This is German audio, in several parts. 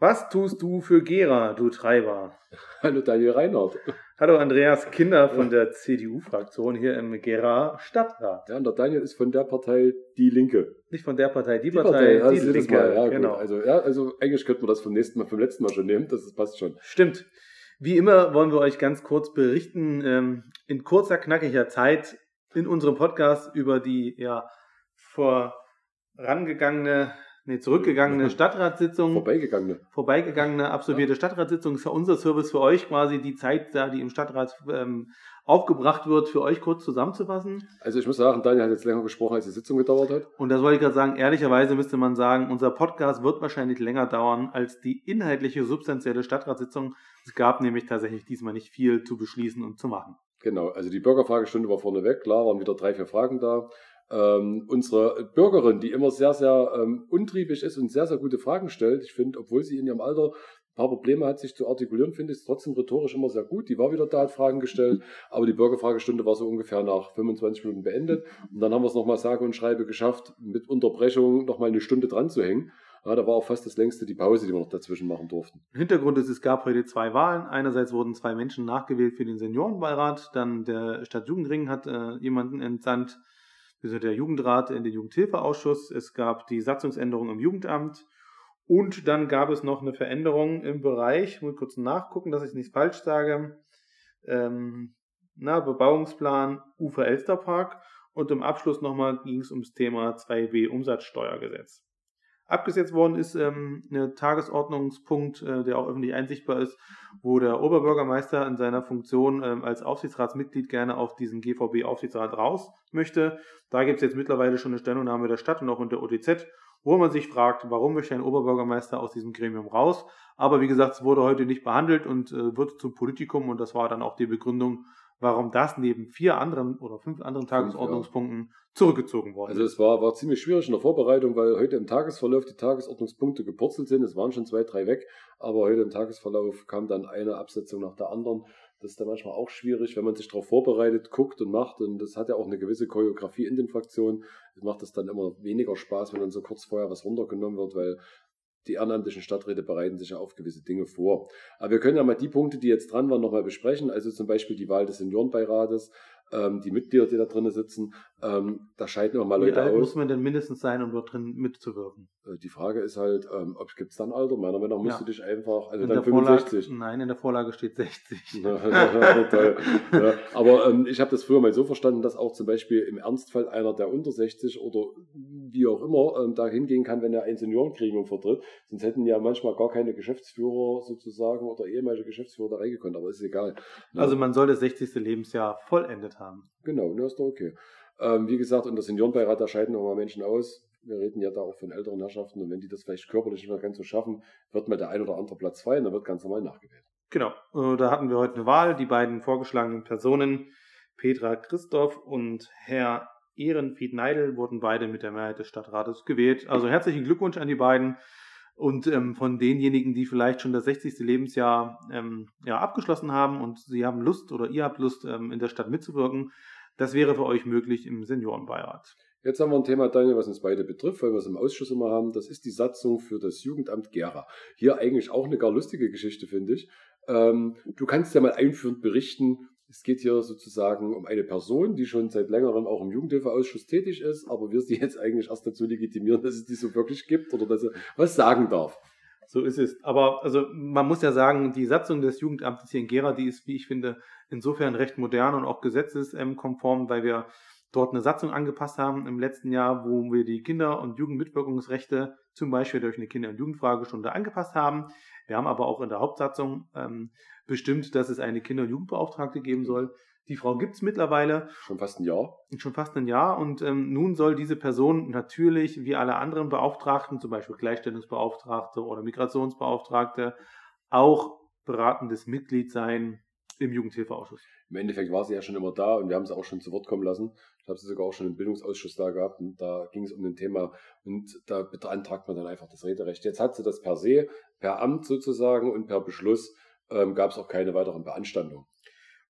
Was tust du für Gera, du Treiber? Hallo Daniel Reinhardt. Hallo Andreas Kinder von der CDU-Fraktion hier im Gera Stadtrat. Ja, und der Daniel ist von der Partei Die Linke. Nicht von der Partei, die, die Partei, Partei Die Linke. Ja, genau. Also, ja, also eigentlich könnten wir das vom nächsten Mal, vom letzten Mal schon nehmen, das passt schon. Stimmt. Wie immer wollen wir euch ganz kurz berichten, ähm, in kurzer, knackiger Zeit in unserem Podcast über die ja vorangegangene Nee, zurückgegangene Stadtratssitzung. Vorbeigegangene. Vorbeigegangene, absolvierte ja. Stadtratssitzung ist ja unser Service für euch quasi, die Zeit da, die im Stadtrat ähm, aufgebracht wird, für euch kurz zusammenzufassen. Also ich muss sagen, Daniel hat jetzt länger gesprochen, als die Sitzung gedauert hat. Und das wollte ich gerade sagen, ehrlicherweise müsste man sagen, unser Podcast wird wahrscheinlich länger dauern als die inhaltliche, substanzielle Stadtratssitzung. Es gab nämlich tatsächlich diesmal nicht viel zu beschließen und zu machen. Genau, also die Bürgerfragestunde war vorneweg, klar, waren wieder drei, vier Fragen da ähm, unsere Bürgerin, die immer sehr, sehr ähm, untriebig ist und sehr, sehr gute Fragen stellt. Ich finde, obwohl sie in ihrem Alter ein paar Probleme hat, sich zu artikulieren, finde ich es trotzdem rhetorisch immer sehr gut. Die war wieder da, hat Fragen gestellt, aber die Bürgerfragestunde war so ungefähr nach 25 Minuten beendet. Und dann haben wir es nochmal sage und schreibe geschafft, mit Unterbrechung nochmal eine Stunde dran zu hängen. Ja, da war auch fast das längste die Pause, die wir noch dazwischen machen durften. Hintergrund ist, es gab heute zwei Wahlen. Einerseits wurden zwei Menschen nachgewählt für den Seniorenbeirat, dann der Stadtjugendring hat äh, jemanden entsandt, der Jugendrat in den Jugendhilfeausschuss, es gab die Satzungsänderung im Jugendamt. Und dann gab es noch eine Veränderung im Bereich, ich muss kurz nachgucken, dass ich nichts falsch sage, ähm, na, Bebauungsplan Ufer Elsterpark. Und im Abschluss nochmal ging es ums Thema 2b Umsatzsteuergesetz. Abgesetzt worden ist ähm, ein Tagesordnungspunkt, äh, der auch öffentlich einsichtbar ist, wo der Oberbürgermeister in seiner Funktion ähm, als Aufsichtsratsmitglied gerne auf diesen GVB-Aufsichtsrat raus möchte. Da gibt es jetzt mittlerweile schon eine Stellungnahme der Stadt und auch in der OTZ, wo man sich fragt, warum möchte ein Oberbürgermeister aus diesem Gremium raus? Aber wie gesagt, es wurde heute nicht behandelt und äh, wird zum Politikum und das war dann auch die Begründung, warum das neben vier anderen oder fünf anderen Tagesordnungspunkten ja. zurückgezogen worden ist. Also es war, war ziemlich schwierig in der Vorbereitung, weil heute im Tagesverlauf die Tagesordnungspunkte gepurzelt sind. Es waren schon zwei, drei weg, aber heute im Tagesverlauf kam dann eine Absetzung nach der anderen. Das ist dann manchmal auch schwierig, wenn man sich darauf vorbereitet, guckt und macht. Und das hat ja auch eine gewisse Choreografie in den Fraktionen. Das macht es dann immer weniger Spaß, wenn dann so kurz vorher was runtergenommen wird, weil die ehrenamtlichen Stadträte bereiten sich ja auf gewisse Dinge vor. Aber wir können ja mal die Punkte, die jetzt dran waren, nochmal besprechen. Also zum Beispiel die Wahl des Seniorenbeirates, ähm, die Mitglieder, die da drin sitzen, ähm, da scheiden immer mal Leute Wie alt aus. muss man denn mindestens sein, um dort drin mitzuwirken? Äh, die Frage ist halt, ähm, ob es dann Alter? Meiner Meinung nach musst ja. du dich einfach, also in dann 65. Vorlage, nein, in der Vorlage steht 60. toll. Ja, aber ähm, ich habe das früher mal so verstanden, dass auch zum Beispiel im Ernstfall einer, der unter 60 oder wie auch immer ähm, da hingehen kann, wenn er ein Seniorengremium vertritt. Sonst hätten ja manchmal gar keine Geschäftsführer sozusagen oder ehemalige Geschäftsführer da reingekommen, aber ist egal. Ja. Also man soll das 60. Lebensjahr vollendet haben. Genau, das ist doch okay. Ähm, wie gesagt, unter Seniorenbeirat, da scheiden auch mal Menschen aus. Wir reden ja da auch von älteren Herrschaften und wenn die das vielleicht körperlich nicht mehr ganz so schaffen, wird mal der ein oder andere Platz frei und dann wird ganz normal nachgewählt. Genau, äh, da hatten wir heute eine Wahl. Die beiden vorgeschlagenen Personen, Petra Christoph und Herr Ehrenfried Neidel, wurden beide mit der Mehrheit des Stadtrates gewählt. Also herzlichen Glückwunsch an die beiden. Und ähm, von denjenigen, die vielleicht schon das 60. Lebensjahr ähm, ja, abgeschlossen haben und sie haben Lust oder ihr habt Lust, ähm, in der Stadt mitzuwirken, das wäre für euch möglich im Seniorenbeirat. Jetzt haben wir ein Thema, Daniel, was uns beide betrifft, weil wir es im Ausschuss immer haben. Das ist die Satzung für das Jugendamt Gera. Hier eigentlich auch eine gar lustige Geschichte, finde ich. Ähm, du kannst ja mal einführend berichten. Es geht hier sozusagen um eine Person, die schon seit längerem auch im Jugendhilfeausschuss tätig ist, aber wir sie jetzt eigentlich erst dazu legitimieren, dass es die so wirklich gibt oder dass sie was sagen darf. So ist es. Aber also man muss ja sagen, die Satzung des Jugendamtes hier in Gera, die ist, wie ich finde, insofern recht modern und auch gesetzeskonform, weil wir dort eine Satzung angepasst haben im letzten Jahr, wo wir die Kinder- und Jugendmitwirkungsrechte zum Beispiel durch eine Kinder- und Jugendfragestunde angepasst haben. Wir haben aber auch in der Hauptsatzung ähm, bestimmt, dass es eine Kinder- und Jugendbeauftragte geben soll. Die Frau gibt es mittlerweile. Schon fast ein Jahr. Schon fast ein Jahr. Und ähm, nun soll diese Person natürlich, wie alle anderen Beauftragten, zum Beispiel Gleichstellungsbeauftragte oder Migrationsbeauftragte, auch beratendes Mitglied sein im Jugendhilfeausschuss. Im Endeffekt war sie ja schon immer da und wir haben sie auch schon zu Wort kommen lassen. Ich habe sie sogar auch schon im Bildungsausschuss da gehabt und da ging es um ein Thema und da beantragt man dann einfach das Rederecht. Jetzt hat sie das per se, per Amt sozusagen und per Beschluss ähm, gab es auch keine weiteren Beanstandungen.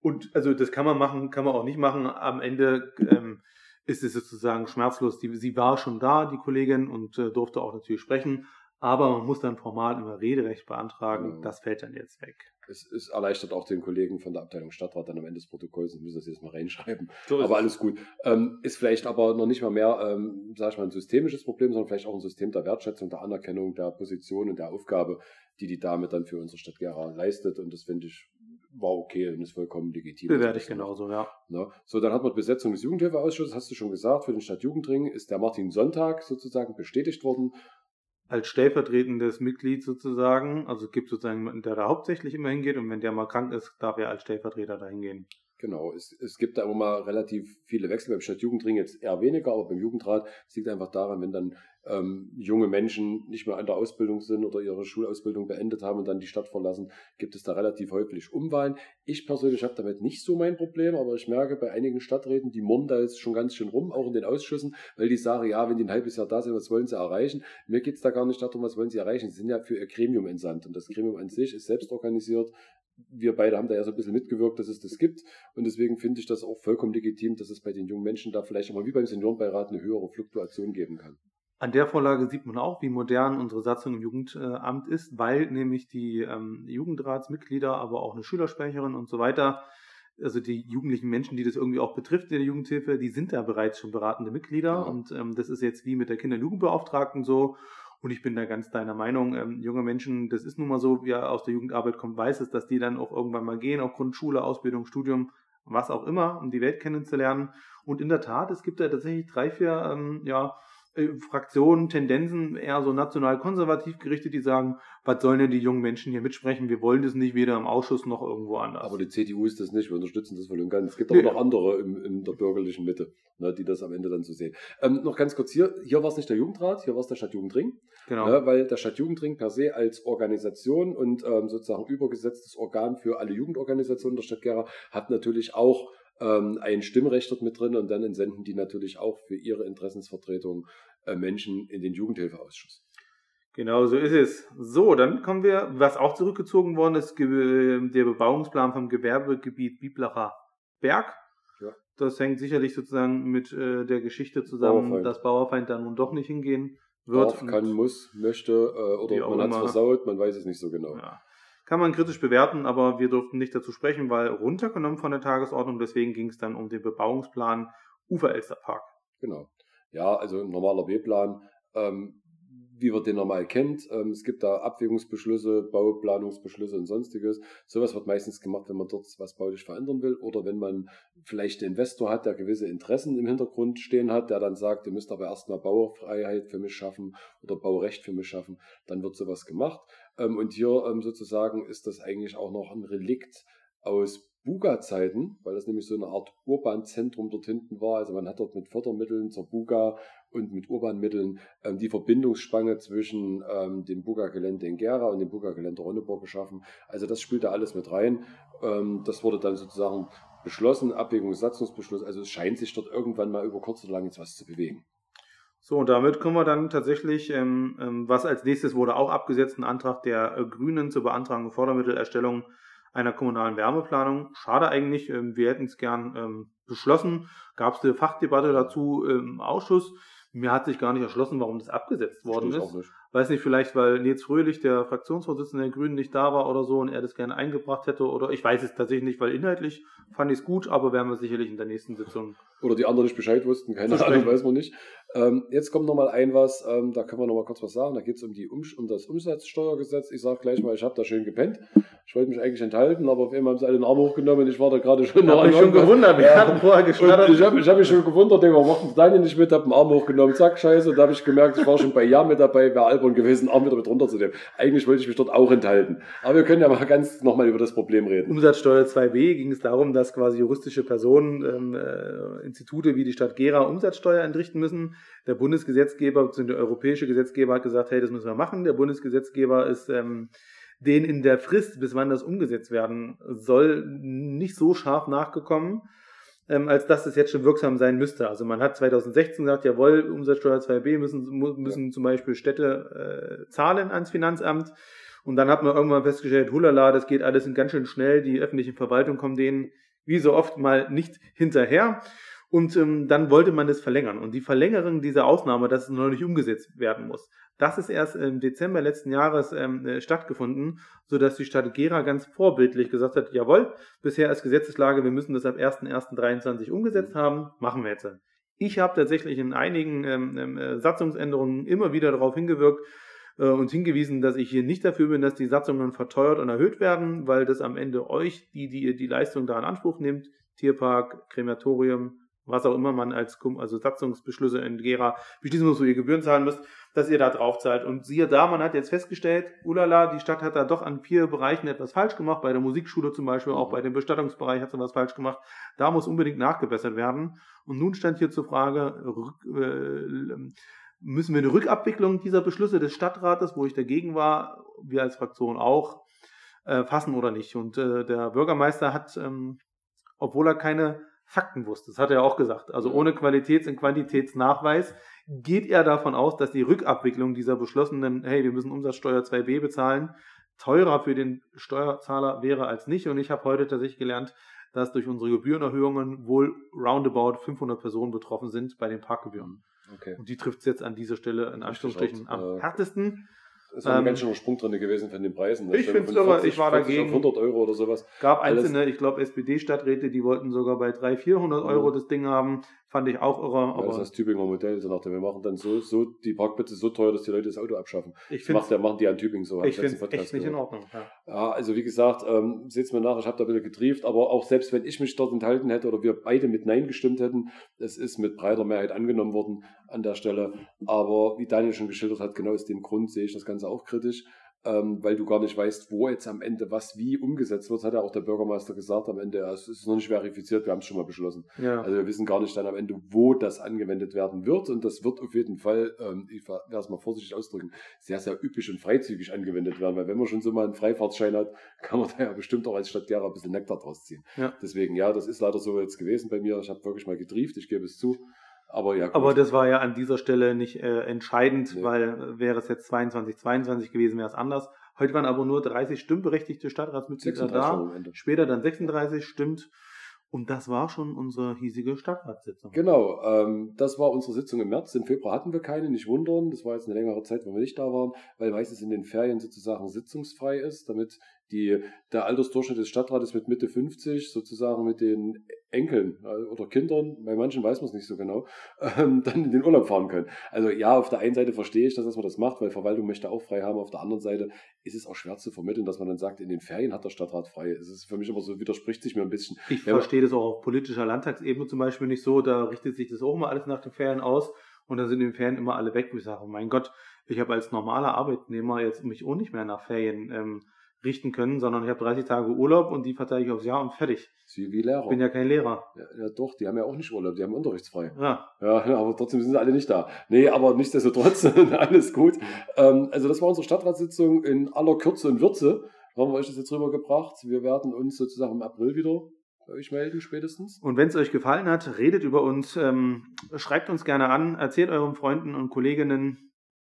Und also das kann man machen, kann man auch nicht machen. Am Ende ähm, ist es sozusagen schmerzlos. Die, sie war schon da, die Kollegin, und äh, durfte auch natürlich sprechen. Aber man muss dann formal immer Rederecht beantragen. Ja. Das fällt dann jetzt weg. Es, es erleichtert auch den Kollegen von der Abteilung Stadtrat dann am Ende des Protokolls, und müssen das jetzt mal reinschreiben. So aber alles gut. Ähm, ist vielleicht aber noch nicht mal mehr, ähm, sag ich mal, ein systemisches Problem, sondern vielleicht auch ein System der Wertschätzung, der Anerkennung der Position und der Aufgabe, die die Dame dann für unsere Stadt Gera leistet. Und das finde ich war okay und ist vollkommen legitim. Bewerte ich genauso, ja. Ne? So, dann hat man die Besetzung des Jugendhilfeausschusses, hast du schon gesagt, für den Stadtjugendring ist der Martin Sonntag sozusagen bestätigt worden. Als stellvertretendes Mitglied sozusagen, also es gibt sozusagen jemanden, der da hauptsächlich immer hingeht und wenn der mal krank ist, darf er als Stellvertreter da hingehen. Genau, es, es gibt da immer mal relativ viele Wechsel, beim Stadtjugendring jetzt eher weniger, aber beim Jugendrat es liegt einfach daran, wenn dann ähm, junge Menschen nicht mehr an der Ausbildung sind oder ihre Schulausbildung beendet haben und dann die Stadt verlassen, gibt es da relativ häufig Umwahlen. Ich persönlich habe damit nicht so mein Problem, aber ich merke bei einigen Stadträten, die murren da jetzt schon ganz schön rum, auch in den Ausschüssen, weil die sagen, ja, wenn die ein halbes Jahr da sind, was wollen sie erreichen? Mir geht es da gar nicht darum, was wollen sie erreichen. Sie sind ja für ihr Gremium entsandt und das Gremium an sich ist selbst organisiert. Wir beide haben da ja so ein bisschen mitgewirkt, dass es das gibt. Und deswegen finde ich das auch vollkommen legitim, dass es bei den jungen Menschen da vielleicht auch mal wie beim Seniorenbeirat eine höhere Fluktuation geben kann. An der Vorlage sieht man auch, wie modern unsere Satzung im Jugendamt ist, weil nämlich die ähm, Jugendratsmitglieder, aber auch eine Schülersprecherin und so weiter, also die jugendlichen Menschen, die das irgendwie auch betrifft in der Jugendhilfe, die sind da bereits schon beratende Mitglieder. Ja. Und ähm, das ist jetzt wie mit der Kinder- und Jugendbeauftragten so. Und ich bin da ganz deiner Meinung, ähm, junge Menschen, das ist nun mal so, wer aus der Jugendarbeit kommt, weiß es, dass die dann auch irgendwann mal gehen, auf Grundschule, Ausbildung, Studium, was auch immer, um die Welt kennenzulernen. Und in der Tat, es gibt da tatsächlich drei, vier, ähm, ja, Fraktionen, Tendenzen, eher so national-konservativ gerichtet, die sagen, was sollen denn die jungen Menschen hier mitsprechen? Wir wollen das nicht weder im Ausschuss noch irgendwo anders. Aber die CDU ist das nicht, wir unterstützen das voll und ganz. Es gibt Nee. aber noch andere im, in der bürgerlichen Mitte, ne, die das am Ende dann so sehen. Ähm, noch ganz kurz hier, hier war es nicht der Jugendrat, hier war es der Stadtjugendring. genau. Ne, weil der Stadtjugendring per se als Organisation und ähm, sozusagen übergesetztes Organ für alle Jugendorganisationen der Stadt Gera hat natürlich auch ähm, ein Stimmrecht dort mit drin und dann entsenden die natürlich auch für ihre Interessensvertretung äh, Menschen in den Jugendhilfeausschuss. Genau, so ist es. So, dann kommen wir, was auch zurückgezogen worden ist, der Bebauungsplan vom Gewerbegebiet Biblacher Berg. Ja. Das hängt sicherlich sozusagen mit äh, der Geschichte zusammen, Bauerfeind. dass Bauerfeind da nun doch nicht hingehen wird. Darf, kann, muss, möchte äh, oder man hat es versaut, man weiß es nicht so genau. ja. Kann man kritisch bewerten, aber wir durften nicht dazu sprechen, weil runtergenommen von der Tagesordnung. Deswegen ging es dann um den Bebauungsplan Ufer-Elster-Park. Genau. Ja, also ein normaler B-Plan, ähm, wie man den normal kennt. Ähm, es gibt da Abwägungsbeschlüsse, Bauplanungsbeschlüsse und sonstiges. Sowas wird meistens gemacht, wenn man dort was baulich verändern will oder wenn man vielleicht einen Investor hat, der gewisse Interessen im Hintergrund stehen hat, der dann sagt, ihr müsst aber erstmal Baufreiheit für mich schaffen oder Baurecht für mich schaffen, dann wird sowas gemacht. Ähm, und hier ähm, sozusagen ist das eigentlich auch noch ein Relikt aus Buga-Zeiten, weil das nämlich so eine Art Urbanzentrum dort hinten war. Also man hat dort mit Fördermitteln zur Buga und mit Urbanmitteln ähm, die Verbindungsspange zwischen ähm, dem Buga-Gelände in Gera und dem Buga-Gelände Ronneburg geschaffen. Also das spielt da alles mit rein. Ähm, das wurde dann sozusagen beschlossen, Abwägungssatzungsbeschluss. Also es scheint sich dort irgendwann mal über kurz oder lang jetzt was zu bewegen. So, und damit kommen wir dann tatsächlich, ähm, ähm, was als nächstes wurde auch abgesetzt, ein Antrag der äh, Grünen zur Beantragung Fördermittelerstellung einer kommunalen Wärmeplanung. Schade eigentlich, ähm, wir hätten es gern ähm, beschlossen. Gab es eine Fachdebatte dazu im Ausschuss. Mir hat sich gar nicht erschlossen, warum das abgesetzt worden ich ist. nicht. Weiß nicht, vielleicht weil Nils Fröhlich, der Fraktionsvorsitzende der Grünen, nicht da war oder so und er das gerne eingebracht hätte oder ich weiß es tatsächlich nicht, weil inhaltlich fand ich es gut, aber werden wir sicherlich in der nächsten Sitzung. Oder die anderen nicht Bescheid wussten, keine Ahnung, weiß man nicht. Ähm, jetzt kommt nochmal ein was, ähm, da können wir nochmal kurz was sagen. Da geht es um, die um, um das Umsatzsteuergesetz. Ich sage gleich mal, ich habe da schön gepennt. Ich wollte mich eigentlich enthalten, aber auf einmal haben sie alle den Arm hochgenommen und ich war da gerade schon noch habe ich schon gewundert, wir Ja. hatten vorher Und geschnattert. ich habe ich hab mich schon gewundert, denke, warum macht Daniel nicht mit, habe den Arm hochgenommen, zack, scheiße. Da habe ich gemerkt, ich war schon bei Ja mit dabei, wäre albern gewesen, Arm wieder mit runterzunehmen. Eigentlich wollte ich mich dort auch enthalten. Aber wir können ja mal ganz nochmal über das Problem reden. Umsatzsteuer 2b ging es darum, dass quasi juristische Personen, ähm, äh, Institute wie die Stadt Gera Umsatzsteuer entrichten müssen. Der Bundesgesetzgeber bzw. der europäische Gesetzgeber hat gesagt, hey, das müssen wir machen. Der Bundesgesetzgeber ist ähm, den in der Frist, bis wann das umgesetzt werden soll, nicht so scharf nachgekommen, ähm, als dass es jetzt schon wirksam sein müsste. Also man hat 2016 gesagt, jawohl, Umsatzsteuer 2b müssen, müssen zum Beispiel Städte äh, zahlen ans Finanzamt. Und dann hat man irgendwann festgestellt, hulala, das geht alles ganz schön schnell, die öffentliche Verwaltung kommt denen wie so oft mal nicht hinterher. Und ähm, dann wollte man das verlängern. Und die Verlängerung dieser Ausnahme, dass es noch nicht umgesetzt werden muss, Das ist erst im Dezember letzten Jahres ähm, äh, stattgefunden, sodass die Stadt Gera ganz vorbildlich gesagt hat, jawohl, bisher ist Gesetzeslage, wir müssen das ab 1.1.23 umgesetzt haben, machen wir jetzt. Ich habe tatsächlich in einigen ähm, ähm, äh, Satzungsänderungen immer wieder darauf hingewirkt, äh, und hingewiesen, dass ich hier nicht dafür bin, dass die Satzungen verteuert und erhöht werden, weil das am Ende euch, die die, die Leistung da in Anspruch nimmt, Tierpark, Krematorium, was auch immer man als also Satzungsbeschlüsse in Gera beschließen muss, wo ihr Gebühren zahlen müsst, dass ihr da drauf zahlt. Und siehe da, man hat jetzt festgestellt, ulala, die Stadt hat da doch an vier Bereichen etwas falsch gemacht, bei der Musikschule zum Beispiel, auch bei dem Bestattungsbereich hat sie was falsch gemacht. Da muss unbedingt nachgebessert werden. Und nun stand hier zur Frage, äh, müssen wir eine Rückabwicklung dieser Beschlüsse des Stadtrates, wo ich dagegen war, wir als Fraktion auch, äh, fassen oder nicht. Und äh, der Bürgermeister hat, ähm, obwohl er keine Fakten wusste, das hat er auch gesagt, also ohne Qualitäts- und Quantitätsnachweis, geht er davon aus, dass die Rückabwicklung dieser beschlossenen, hey, wir müssen Umsatzsteuer 2b bezahlen, teurer für den Steuerzahler wäre als nicht. Und ich habe heute tatsächlich gelernt, dass durch unsere Gebührenerhöhungen wohl roundabout 500 Personen betroffen sind bei den Parkgebühren. Okay. Und die trifft es jetzt an dieser Stelle in Anführungsstrichen am äh, härtesten. Ist ein ähm, ganz schöner Sprung drin gewesen von den Preisen. Ich finde es irre, ich war dagegen. 100 Euro oder sowas. gab einzelne, ich glaube SPD-Stadträte, die wollten sogar bei 300, 400 Euro mhm. das Ding haben. Fand ich auch irre. Ja, das ist das Tübinger Modell. So nach dem, wir machen dann so, so die Parkplätze so teuer, dass die Leute das Auto abschaffen. Ich das macht, machen die an Tübingen so. Ich finde echt nicht in Ordnung. Ja, ja also wie gesagt, ähm, seht mir nach, ich habe da ein bisschen getrieft, aber auch selbst wenn ich mich dort enthalten hätte oder wir beide mit Nein gestimmt hätten, es ist mit breiter Mehrheit angenommen worden an der Stelle. Aber wie Daniel schon geschildert hat, genau aus dem Grund sehe ich das Ganze auch kritisch ähm, weil du gar nicht weißt, wo jetzt am Ende was wie umgesetzt wird, hat ja auch der Bürgermeister gesagt am Ende, es ist noch nicht verifiziert, wir haben es schon mal beschlossen. Ja. Also wir wissen gar nicht dann am Ende, wo das angewendet werden wird und das wird auf jeden Fall, ähm, ich werde es mal vorsichtig ausdrücken, sehr, sehr üppig und freizügig angewendet werden, weil wenn man schon so mal einen Freifahrtschein hat, kann man da ja bestimmt auch als Stadt Gera ein bisschen Nektar draus ziehen. Ja. Deswegen, ja, das ist leider so jetzt gewesen bei mir, ich habe wirklich mal getrieft, ich gebe es zu. Aber ja. Gut. Aber das war ja an dieser Stelle nicht äh, entscheidend, nee. weil äh, wäre es jetzt 22, 22 gewesen, wäre es anders. Heute waren aber nur 30 stimmberechtigte Stadtratsmitglieder da. Später dann 36 stimmt. Und das war schon unsere hiesige Stadtratssitzung. Genau, ähm, das war unsere Sitzung im März. Im Februar hatten wir keine, nicht wundern. Das war jetzt eine längere Zeit, wo wir nicht da waren, weil meistens in den Ferien sozusagen sitzungsfrei ist, damit die, der Altersdurchschnitt des Stadtrates mit Mitte 50, sozusagen mit den Enkeln äh, oder Kindern, bei manchen weiß man es nicht so genau, ähm, dann in den Urlaub fahren können. Also ja, auf der einen Seite verstehe ich das, dass man das macht, weil Verwaltung möchte auch frei haben. Auf der anderen Seite ist es auch schwer zu vermitteln, dass man dann sagt, in den Ferien hat der Stadtrat frei. Es ist für mich immer so, widerspricht sich mir ein bisschen. Ich Wenn verstehe das auch auf politischer Landtagsebene zum Beispiel nicht so, da richtet sich das auch immer alles nach den Ferien aus und dann sind in den Ferien immer alle weg, wo ich sage, oh mein Gott, ich habe als normaler Arbeitnehmer jetzt mich auch nicht mehr nach Ferien ähm, richten können, sondern ich habe 30 Tage Urlaub und die verteile ich aufs Jahr und fertig. Sie wie Lehrer. Ich bin ja kein Lehrer. Ja, ja, doch, die haben ja auch nicht Urlaub, die haben unterrichtsfrei. Ja. Ja, aber trotzdem sind sie alle nicht da. Nee, aber nichtsdestotrotz, alles gut. Ähm, also das war unsere Stadtratssitzung in aller Kürze und Würze. Haben wir euch das jetzt rübergebracht. Wir werden uns sozusagen im April wieder bei euch melden spätestens. Und wenn es euch gefallen hat, redet über uns, ähm, schreibt uns gerne an, erzählt euren Freunden und Kolleginnen,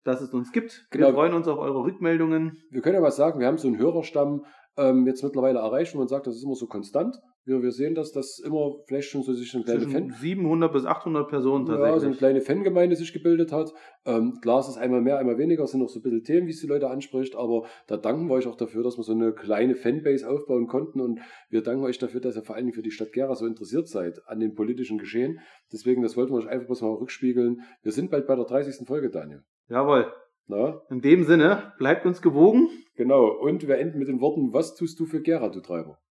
dass es uns gibt. Genau. Wir freuen uns auf eure Rückmeldungen. Wir können ja was sagen, wir haben so einen Hörerstamm ähm, jetzt mittlerweile erreicht, wo man sagt, das ist immer so konstant. Wir, wir sehen, dass das immer vielleicht schon so sich eine kleine Fan 700 bis 800 Personen tatsächlich. Ja, so eine kleine Fangemeinde sich gebildet hat. Ähm, klar, es ist einmal mehr, einmal weniger, es sind noch so ein bisschen Themen, wie es die Leute anspricht, aber da danken wir euch auch dafür, dass wir so eine kleine Fanbase aufbauen konnten und wir danken euch dafür, dass ihr vor allen Dingen für die Stadt Gera so interessiert seid an den politischen Geschehen. Deswegen, das wollten wir euch einfach mal rückspiegeln. Wir sind bald bei der 30. Folge, Daniel. Jawohl. Na? In dem Sinne, bleibt uns gewogen. Genau. Und wir enden mit den Worten, was tust du für Gera, du Treiber?